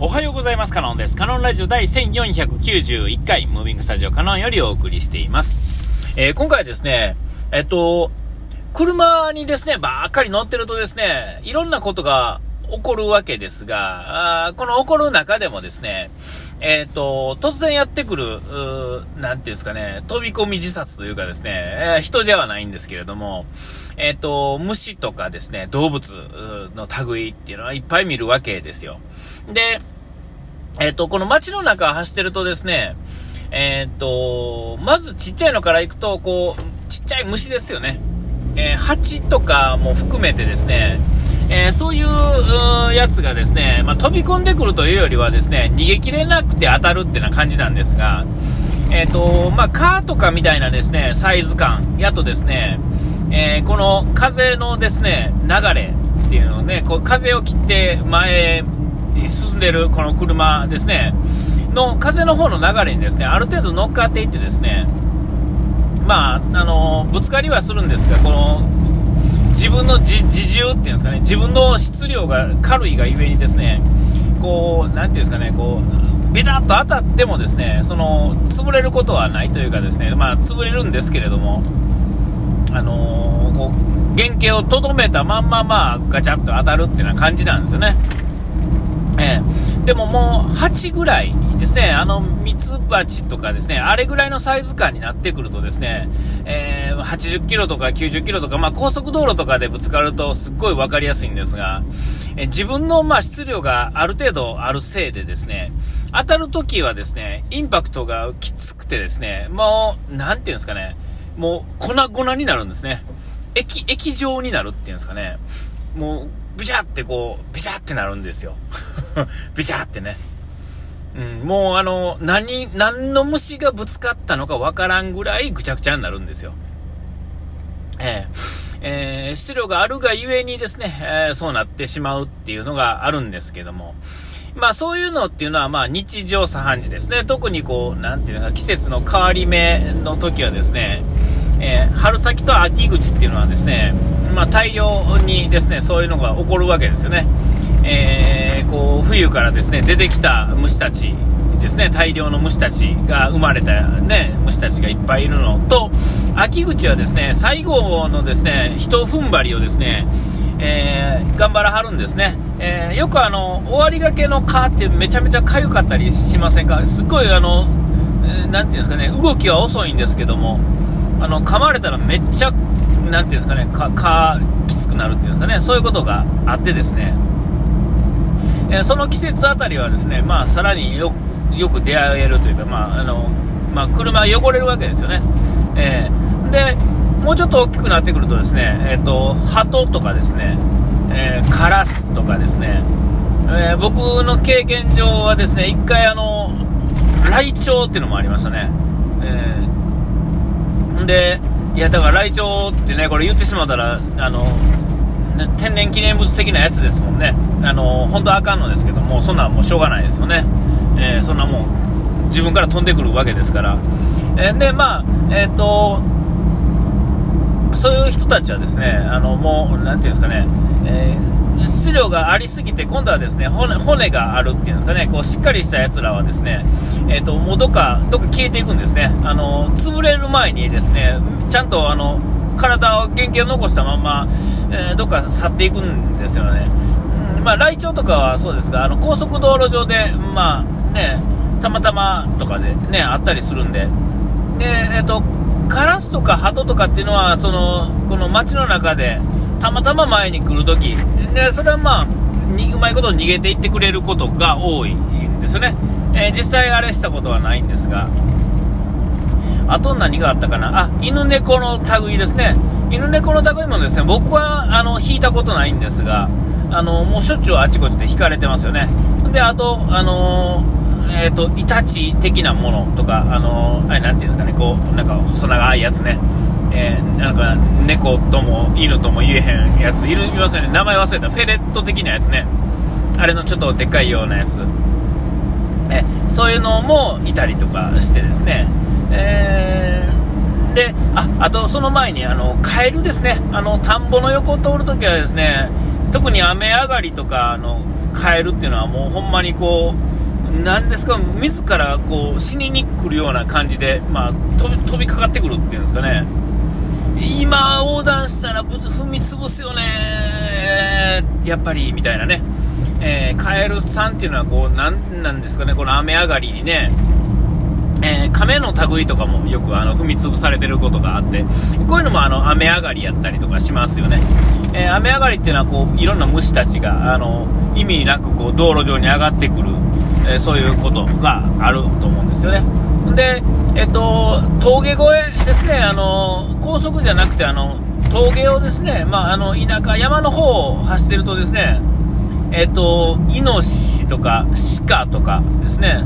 おはようございます。カノンです。カノンラジオ第1491回、ムービングスタジオカノンよりお送りしています。えー、今回ですね、えっと、車にですね、ばっかり乗ってるとですね、いろんなことが起こるわけですが、あこの起こる中でもですね、えっ、ー、と、突然やってくる、なんていうんですかね、飛び込み自殺というかですね、えー、人ではないんですけれども、えっ、ー、と、虫とかですね、動物の類っていうのはいっぱい見るわけですよ。で、えっ、と、この街の中を走ってるとですね、えっ、と、まずちっちゃいのから行くと、こう、ちっちゃい虫ですよね。え蜂とかも含めてですね、えー、そういうやつがですね、まあ、飛び込んでくるというよりはですね、逃げきれなくて当たるってな感じなんですが、えっ、ー、と、まあ、カーとかみたいなですね、サイズ感やとですね、えー、この風のですね、流れっていうのをね、こう風を切って前に進んでるこの車ですね、の風の方の流れにですね、ある程度乗っかっていってですね、まあ、あのぶつかりはするんですが、この自分の自重っていうんですかね、自分の質量が軽いがゆえにですね、こう、なていうんですかね、こう、ビタッと当たってもですね、その、潰れることはないというかですね、まあ、潰れるんですけれども、あのー、こう、原型をとどめたまんま、まあ、ガチャッと当たるっていうような感じなんですよね。えー、でももう、8ぐらいですね、あの、ミツバチとかですね、あれぐらいのサイズ感になってくるとですね、えー、80キロとか90キロとか、まあ、高速道路とかでぶつかるとすっごい分かりやすいんですが、え自分の、まあ、質量がある程度あるせいでですね、当たるときはですね、インパクトがきつくてですね、もう、なんていうんですかね、もう粉々になるんですね。液、液状になるっていうんですかね。もう、ビシャってこう、ビシャってなるんですよ。ビシャってね。うん、もうあの、何、何の虫がぶつかったのかわからんぐらいぐちゃぐちゃになるんですよ。えー、えー、質量があるがゆえにですね、えー、そうなってしまうっていうのがあるんですけども、まあそういうのっていうのはまあ日常茶飯事ですね。特にこう、なんていうか、季節の変わり目の時はですね、えー、春先と秋口っていうのはですね、まあ大量にですね、そういうのが起こるわけですよね。えー、こう冬からですね出てきた虫たちですね大量の虫たちが生まれた、ね、虫たちがいっぱいいるのと秋口はですね最後のですね一踏ん張りをですね、えー、頑張らはるんですね、えー、よくあの終わりがけの蚊ってめちゃめちゃ痒かったりしませんか？すっごいあの、えー、ていうんですかね動きは遅いんですけどもあの噛まれたらめっちゃなていうんですかね蚊きつくなるっていうんですかねそういうことがあってですね。えー、その季節あたりはですね、まあ、さらによくよく出会えるというか、まああのまあ、車汚れるわけですよね、えー、でもうちょっと大きくなってくるとですね、えーと、鳩とかですね、えー、カラスとかですね、え、僕の経験上はですね1回あのライチョウっていうのもありましたね、えー、でいやだからライチョウってねこれ言ってしまったらあの天然記念物的なやつですもんね、あの本当はあかんのですけども、そんなんもうしょうがないですよね、えー、そんなもん自分から飛んでくるわけですから、えー、でまあ、えーと、そういう人たちはですね、あのもう、なんていうんですかね、えー、質量がありすぎて、今度はですね骨骨があるっていうんですかね、こうしっかりしたやつらはですね、えーと、もうどっかどっか消えていくんですね、あの潰れる前にですねちゃんとあの体を原型を残したまま、えー、どっか去っていくんですよね。うん、まあ、ライチョウとかはそうですが、あの、高速道路上で、まあ、ね、たまたまとかでね、あったりするんで。で、えっ、ー、と、カラスとかハトとかっていうのは、その、この街の中で、たまたま前に来るとき、で、それはまあ、うまいこと逃げていってくれることが多いんですよね。えー、実際あれしたことはないんですが、あと何があったかな、あ犬猫の類ですね、犬猫の類もですね僕はあの引いたことないんですが、あのもうしょっちゅうあちこちで引かれてますよね。であと、あのえーと、イタチ的なものとか、あのー、あれなんていうんですかね、こうなんか細長いやつね、えー、なんか猫とも犬とも言えへんやついるいますよね、名前忘れた、フェレット的なやつね、あれのちょっとでっかいようなやつ、えそういうのもいたりとかしてですね、え、でああとその前にあのカエルですね。あの田んぼの横を通るときはですね特に雨上がりとかあのカエルっていうのはもうほんまにこう、なんですか、自らこう死にに来るような感じで、まあ、飛び飛びかかってくるっていうんですかね。今横断したら踏み潰すよね。やっぱりみたいなね、えー、カエルさんっていうのはこうなんなんですかねこの雨上がりにね。えー、亀の類とかもよくあの踏み潰されてることがあってこういうのもあの雨上がりやったりとかしますよね、えー、雨上がりっていうのはこういろんな虫たちがあの意味なくこう道路上に上がってくる、えー、そういうことがあると思うんですよね。で、えっと、峠越えですね、あの高速じゃなくてあの峠をですね、まあ、あの田舎、山の方を走ってるとですね、えっと、イノシシとか鹿とかですね、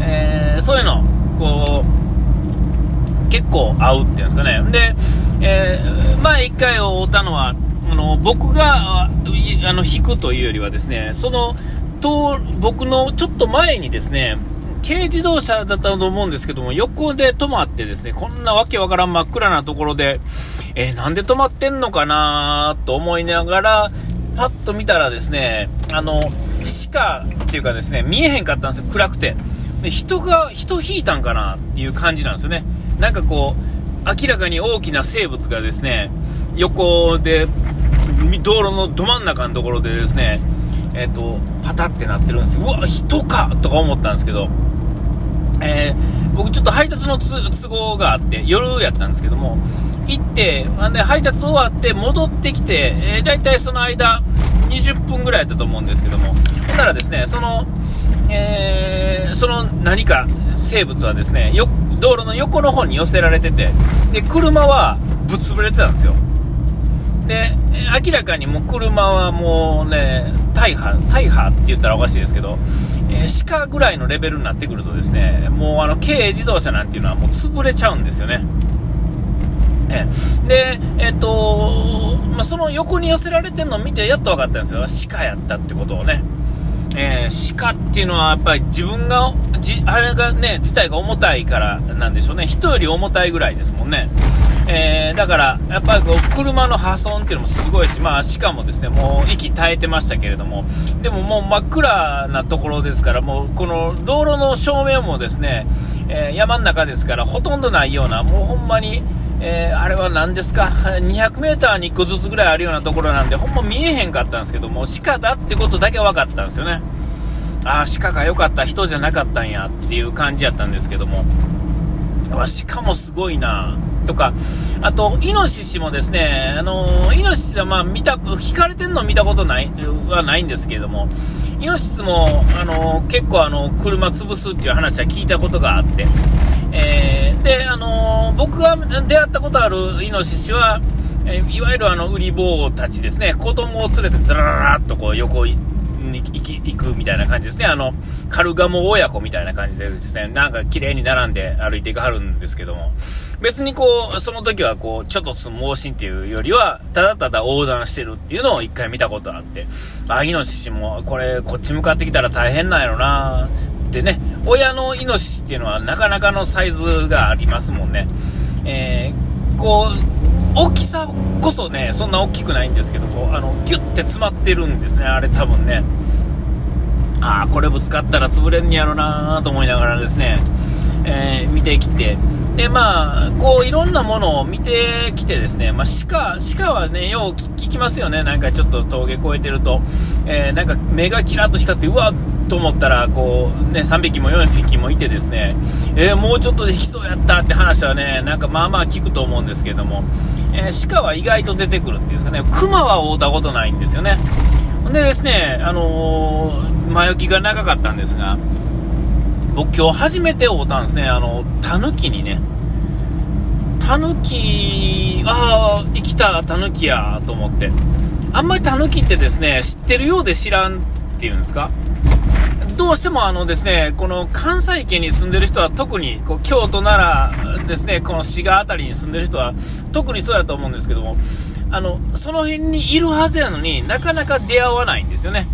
え、そういうの、こう、結構合うっていうんですかね。で、えー、前1回会ったのは、あの僕があの引くというよりはですね、その、と僕のちょっと前にですね、軽自動車だったと思うんですけども、横で止まってですね、こんなわけわからん真っ暗なところで、えー、なんで止まってんのかなと思いながら、パッと見たらですね、あの、鹿っていうかですね、見えへんかったんですよ、暗くて。で人が、人引いたんかなっていう感じなんですよね。なんかこう、明らかに大きな生物がですね、横で、道路のど真ん中のところでですね、えっ、ー、と、パタってなってるんですよ。うわ、人かとか思ったんですけど、えー、僕ちょっと配達の都合があって、夜やったんですけども、行って、あで配達終わって戻ってきて、えー、大体その間、20分ぐらいやったと思うんですけども、ほんならですね、その、えー、その何か生物はですね、よ道路の横の方に寄せられてて、で、車はぶっ潰れてたんですよ。で、明らかにもう車はもうね、大破、大破って言ったらおかしいですけど、えー、鹿ぐらいのレベルになってくるとですね、もうあの、軽自動車なんていうのはもう潰れちゃうんですよね。えで、えっ、と、まあ、その横に寄せられてるのを見てやっと分かったんですよ。鹿やったってことをね。えー、鹿っていうのはやっぱり自分が、じあれがね、自体が重たいからなんでしょうね。人より重たいぐらいですもんね。えー、だから、やっぱりこう、車の破損っていうのもすごいし、まあ、しかもですね、もう息絶えてましたけれども、でももう真っ暗なところですから、もうこの道路の正面もですね、えー、山の中ですから、ほとんどないような、もうほんまに、えー、あれは何ですか、200メーターに1個ずつぐらいあるようなところなんで、ほんま見えへんかったんですけども、鹿だってことだけ分かったんですよね。ああ、鹿が良かった、人じゃなかったんやっていう感じやったんですけども、鹿もすごいな。とか、あと、イノシシもですね、あのイノシシはまあ見た、引かれてるの見たことないはないんですけれども、イノシシも、あの結構あの車潰すっていう話は聞いたことがあって、えー、で、あの僕が出会ったことあるイノシシは、えいわゆるあの売り坊たちですね、子供を連れてずらららっとこう横に行き行くみたいな感じですね。あの、カルガモ親子みたいな感じでですね、なんか綺麗に並んで歩いていかはるんですけども、別にこう、その時はこう、ちょっと盲信っていうよりは、ただただ横断してるっていうのを一回見たことあって、あ、イノシシもこれ、こっち向かってきたら大変なんやろなってね、親のイノシシっていうのはなかなかのサイズがありますもんね。えー、こう、大きさこそね、そんな大きくないんですけど、こう、あの、ギュッて詰まってるんですね、あれ多分ね。ああ、これぶつかったら潰れんやろなと思いながらですね、えー、見てきて、で、まあ、こう、いろんなものを見てきてですね、まあ、鹿、鹿はね、よう聞きますよね。なんかちょっと峠越えてると、えー、なんか目がキラッと光って、うわっと思ったら、こう、ね、3匹も4匹もいてですね、えー、もうちょっとで引きそうやったって話はね、なんかまあまあ聞くと思うんですけども、えー、鹿は意外と出てくるっていうんですかね、熊は会うたことないんですよね。でですね、あのー、前置きが長かったんですが、僕今日初めて会うたんですね、あの、タヌキにね。タヌキ、ああ、生きたタヌキやと思って。あんまりタヌキってですね、知ってるようで知らんっていうんですか？どうしてもあのですね、この関西圏に住んでる人は特に、こう京都、奈良ですね、この滋賀辺りに住んでる人は特にそうやと思うんですけども、あの、その辺にいるはずやのになかなか出会わないんですよね。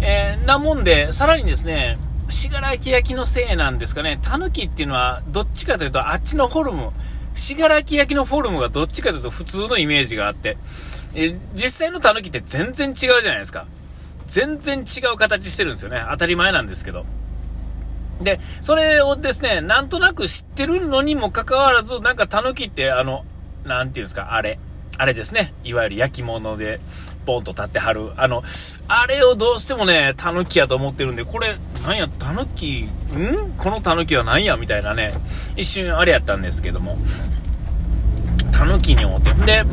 えー、なもんで、さらにですね、信楽焼のせいなんですかね、タヌキっていうのは、どっちかというと、あっちのフォルム、信楽焼のフォルムがどっちかというと普通のイメージがあって、え実際のタヌキって全然違うじゃないですか。全然違う形してるんですよね。当たり前なんですけど。で、それをですね、なんとなく知ってるのにもかかわらず、なんかタヌキって、あの、なんていうんですか、あれ。あれですね。いわゆる焼き物で、ポンと立ってはる。あの、あれをどうしてもね、タヌキやと思ってるんで、これ、なんや、タヌキ、ん？このタヌキは何や？みたいなね、一瞬あれやったんですけども。タヌキに思って。で、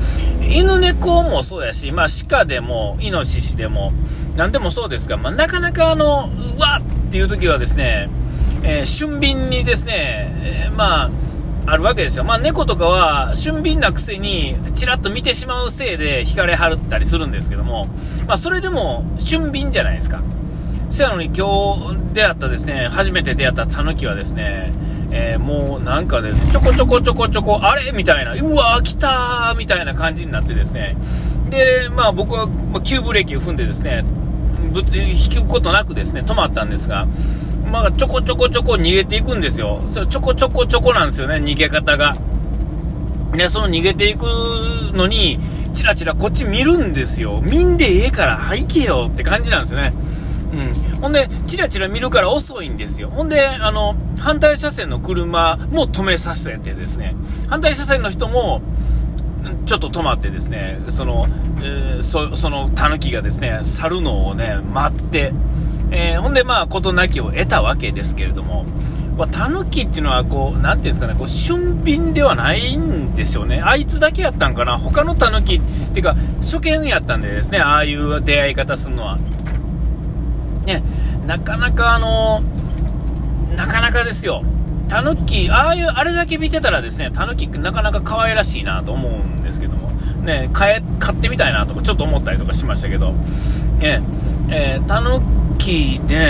犬猫もそうやし、まあ鹿でも、イノシシでも、何でもそうですが、まあなかなかあの、うわっていう時はですね、えー、俊敏にですね、えー、まあ、あるわけですよ。まあ、猫とかは、俊敏なくせに、ちらっと見てしまうせいで惹かれはるったりするんですけども、まあ、それでも、俊敏じゃないですか。そやのに今日出会ったですね、初めて出会ったタヌキはですね、えー、もうなんかで、ちょこちょこちょこちょこ、あれ？みたいな、うわ来たーみたいな感じになってですね、で、まあ僕はま急ブレーキを踏んでですね、ぶつ引くことなくですね、止まったんですが、まあ、ちょこちょこちょこ逃げていくんですよ。そちょこちょこちょこなんですよね、逃げ方が。で、その逃げていくのに、チラチラこっち見るんですよ。見んでええから、行けよって感じなんですよね。うん。ほんで、チラチラ見るから遅いんですよ。ほんで、あの、反対車線の車も止めさせてですね、反対車線の人も、ちょっと止まってですね、その、えー、そそのタヌキがですね、去るのをね、待って、えー、ほんで、まあ、事なきを得たわけですけれども、まあ、タヌキっていうのは、こう、なんていうんですかね、こう、俊敏ではないんでしょうね。あいつだけやったんかな。他のタヌキ、っていうか、初見やったんでですね、ああいう出会い方するのは。ね、なかなかあの、なかなかですよ。タヌキ、ああいう、あれだけ見てたらですね、タヌキなかなか可愛らしいなと思うんですけども、ね、買え、買ってみたいなとかちょっと思ったりとかしましたけど、ね、えー、タヌキね